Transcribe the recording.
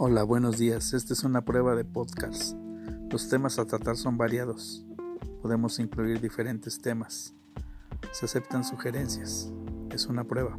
Hola, buenos días. Esta es una prueba de podcast. Los temas a tratar son variados. Podemos incluir diferentes temas. Se aceptan sugerencias. Es una prueba.